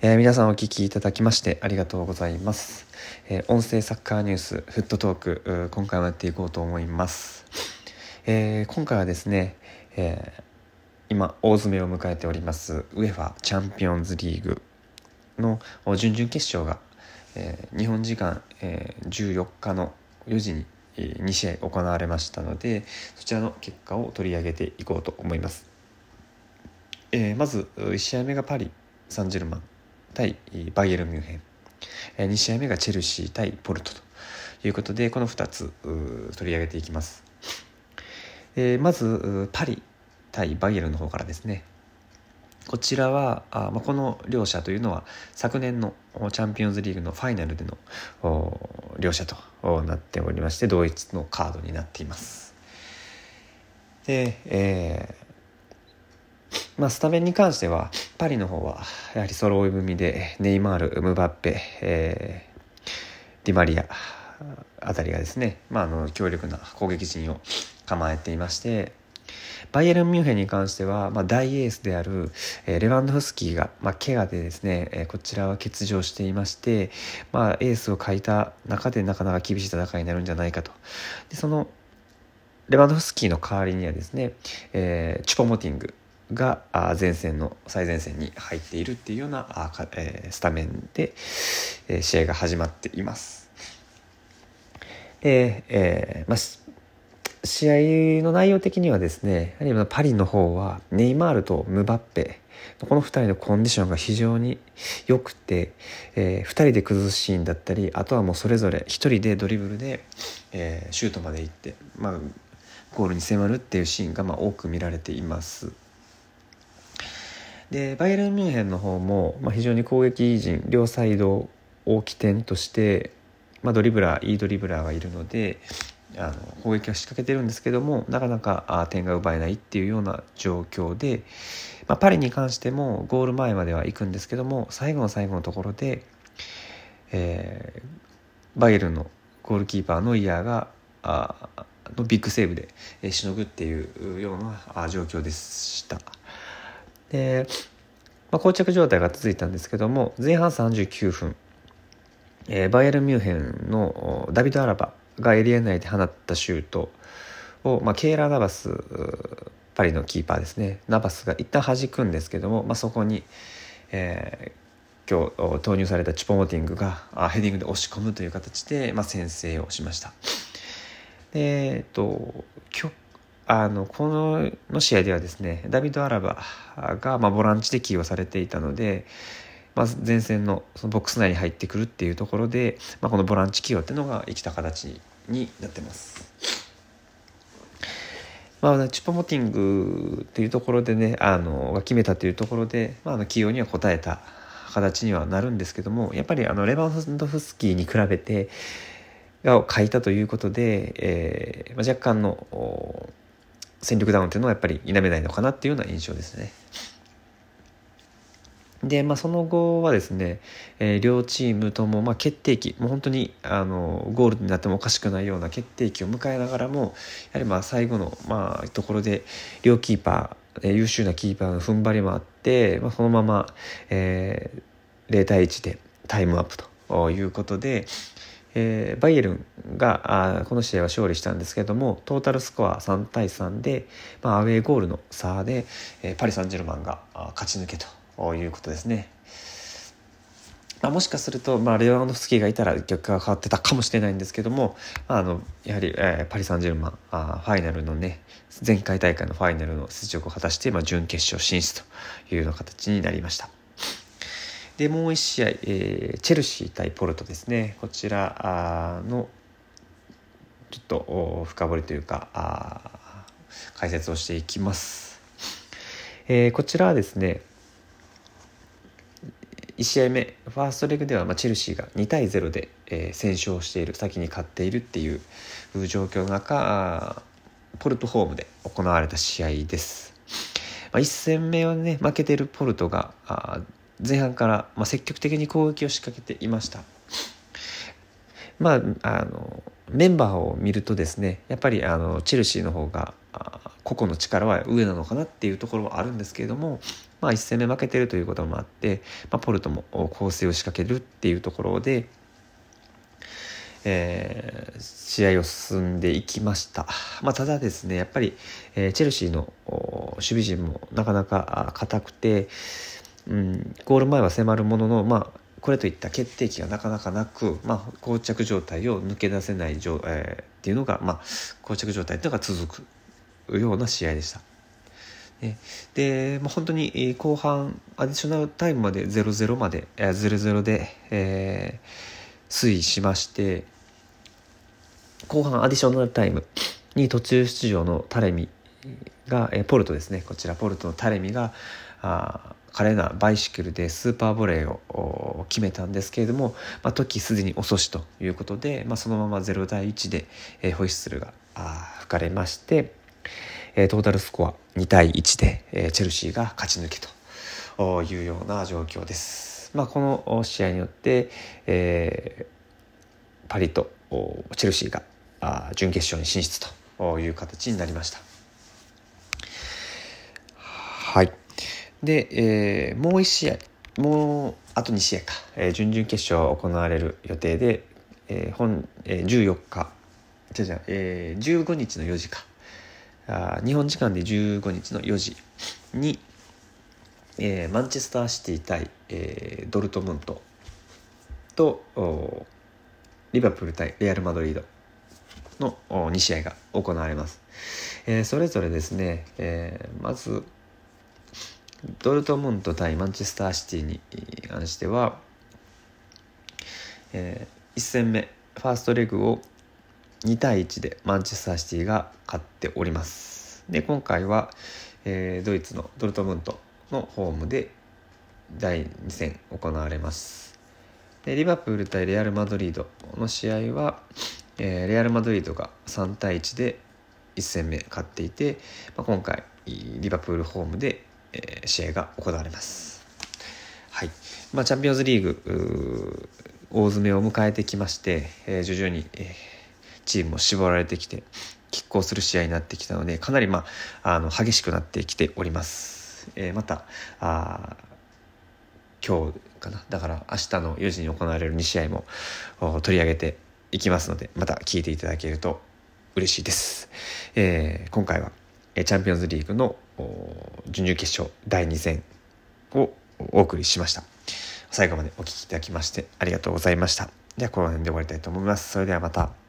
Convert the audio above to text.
えー、皆さんお聞きいただきましてありがとうございます、えー、音声サッカーニュースフットトーク今回もやっていこうと思います、えー、今回はですね、え今大詰めを迎えておりますウェファチャンピオンズリーグの準々決勝が、え日本時間、え14日の4時に2試合行われましたのでそちらの結果を取り上げていこうと思います、えまず1試合目がパリ・サンジェルマン。対バイエルミュンヘン。2試合目がチェルシー対ポルトということでこの2つ取り上げていきます、え、まずパリ対バイエルの方からですね。こちらはあ、ま、この両者というのは昨年のチャンピオンズリーグのファイナルでの両者となっておりまして同一のカードになっています。で、えーまあ、スタメンに関してはパリの方はやはり揃い踏みでネイマールムバッペ、えー、ディマリアあたりがですね、まあ、あの強力な攻撃陣を構えていましてバイエルン・ミュンヘンに関しては、まあ、大エースである、え、レバンドフスキーが、まあ、怪我でですね、え、こちらは欠場していまして、まあ、エースを欠いた中でなかなか厳しい戦いになるんじゃないかと。でそのレバンドフスキーの代わりにはですね、えー、チュポモティングが前線の最前線に入っているっていうようなスタメンで試合が始まっています。で、えーまあ、試合の内容的にはですねやはりパリの方はネイマールとムバッペこの2人のコンディションが非常に良くて、えー、2人で崩すシーンだったりあとはもうそれぞれ1人でドリブルで、えー、シュートまで行って、まあ、ゴールに迫るっていうシーンがまあ多く見られています。でバイエルン・ミュンヘンの方も、まあ、非常に攻撃陣両サイドを起点として、まあ、ドリブラーいいドリブラーがいるのであの攻撃は仕掛けてるんですけどもなかなかあ点が奪えないっていうような状況で、まあ、パリに関してもゴール前までは行くんですけども最後の最後のところで、えー、バイエルンのゴールキーパーのノイアーがあのビッグセーブでしのぐっていうような状況でした。で、まあ、膠着状態が続いたんですけども前半39分、えー、バイエルン・ミュンヘンのダビド・アラバがエリア内で放ったシュートを、まあ、ケイラー・ナバスパリのキーパーですねナバスが一旦弾くんですけども、まあ、そこに、えー、今日投入されたチュポモティングがヘディングで押し込むという形で、まあ、先制をしました。えっと今日あのこのの試合ではですねダビド・アラバが、まあ、ボランチで起用されていたので、まず前線のそのボックス内に入ってくるっていうところで、まあ、このボランチ起用っていうのが生きた形になってます。まあ、チュポモティングっていうところでねあのが決めたというところで、まあ、あの起用には応えた形にはなるんですけどもやっぱりあのレバンドフスキーに比べてが書いたということで、えーまあ、若干の戦力ダウンっていうのはやっぱり否めないのかなっていうような印象ですね。で、まあ、その後はですね、えー、両チームとも、まあ、決定機もう本当にあのゴールになってもおかしくないような決定機を迎えながらもやはりまあ最後の、まあ、ところで両キーパー、えー、優秀なキーパーの踏ん張りもあって、まあ、そのまま、えー、0対1でタイムアップということで、えー、バイエルンがあこの試合は勝利したんですけどもトータルスコア3対3で、まあ、アウェーゴールの差で、えー、パリ・サンジェルマンが勝ち抜けということですね。まあ、もしかすると、まあ、レバンドフスキーがいたら結果が変わってたかもしれないんですけども、まあ、あのやはり、えー、パリ・サンジェルマンあファイナルのね前回大会のファイナルの出場を果たして、まあ、準決勝進出というような形になりました。でもう1試合、えー、チェルシー対ポルトですね。こちらのちょっと深掘りというか解説をしていきます、えー、こちらはですね1試合目ファーストレグでは、まあ、チェルシーが2対0で、えー、先勝している先に勝っているっていう状況の中ポルトホームで行われた試合です、まあ、1戦目をね負けてるポルトが前半から、まあ、積極的に攻撃を仕掛けていました。まあ、あのメンバーを見るとですねやっぱりあのチェルシーの方が個々の力は上なのかなっていうところはあるんですけれどもまあ、1戦目負けてるということもあって、まあ、ポルトも攻勢を仕掛けるっていうところで、えー、試合を進んでいきました、まあ、ただですねやっぱり、えー、チェルシーの守備陣もなかなか硬くて、うん、ゴール前は迫るものの、まあ、これといった決定機がなかなかなく、まあ、膠着状態を抜け出せない状、えー、っていうのが、まあ、膠着状態というのが続くような試合でした。で、まあ、本当に後半アディショナルタイムまで0-0まで0-0で、えー、推移しまして後半アディショナルタイムに途中出場のタレミが、えー、ポルトですね。こちらポルトのタレミがあ華麗なバイシクルでスーパーボレーを決めたんですけれども、まあ、時すでに遅しということで、まあ、そのまま0対1で、えー、ホイッスルが吹かれまして、えー、トータルスコア2対1で、えー、チェルシーが勝ち抜けというような状況です。まあ、この試合によって、えー、パリとチェルシーがあ準決勝に進出という形になりました。はい。で、えー、もう1試合、もうあと2試合か、えー、準々決勝行われる予定で、えー本えー、14日、じゃじゃえー、15日の4時か、あ日本時間で15日の4時に、えー、マンチェスターシティ対、えー、ドルトムント。とリバプール対レアル・マドリード。の2試合が行われます。えー、それぞれですね、えー、まずドルトムント対マンチェスターシティに関しては、えー、1戦目ファーストレグを2対1でマンチェスターシティが勝っております。で今回は、えー、ドイツのドルトムントのホームで第2戦行われます。でリバプール対レアル・マドリードの試合は、えー、レアル・マドリードが3対1で1戦目勝っていて、まあ、今回リバプールホームで、ー、試合が行われますはいまあ、チャンピオンズリーグ大詰めを迎えてきまして、えー、徐々に、えチームも絞られてきて拮抗する試合になってきたのでかなり、まあ、あの激しくなってきております。え、またあ今日かな？だから明日の4時に行われる2試合も取り上げていきますのでまた聞いていただけると嬉しいです。えー、今回はチャンピオンズリーグの準々決勝第2戦をお送りしました。最後までお聴きいただきましてありがとうございました。ではこの辺で終わりたいと思います。それではまた。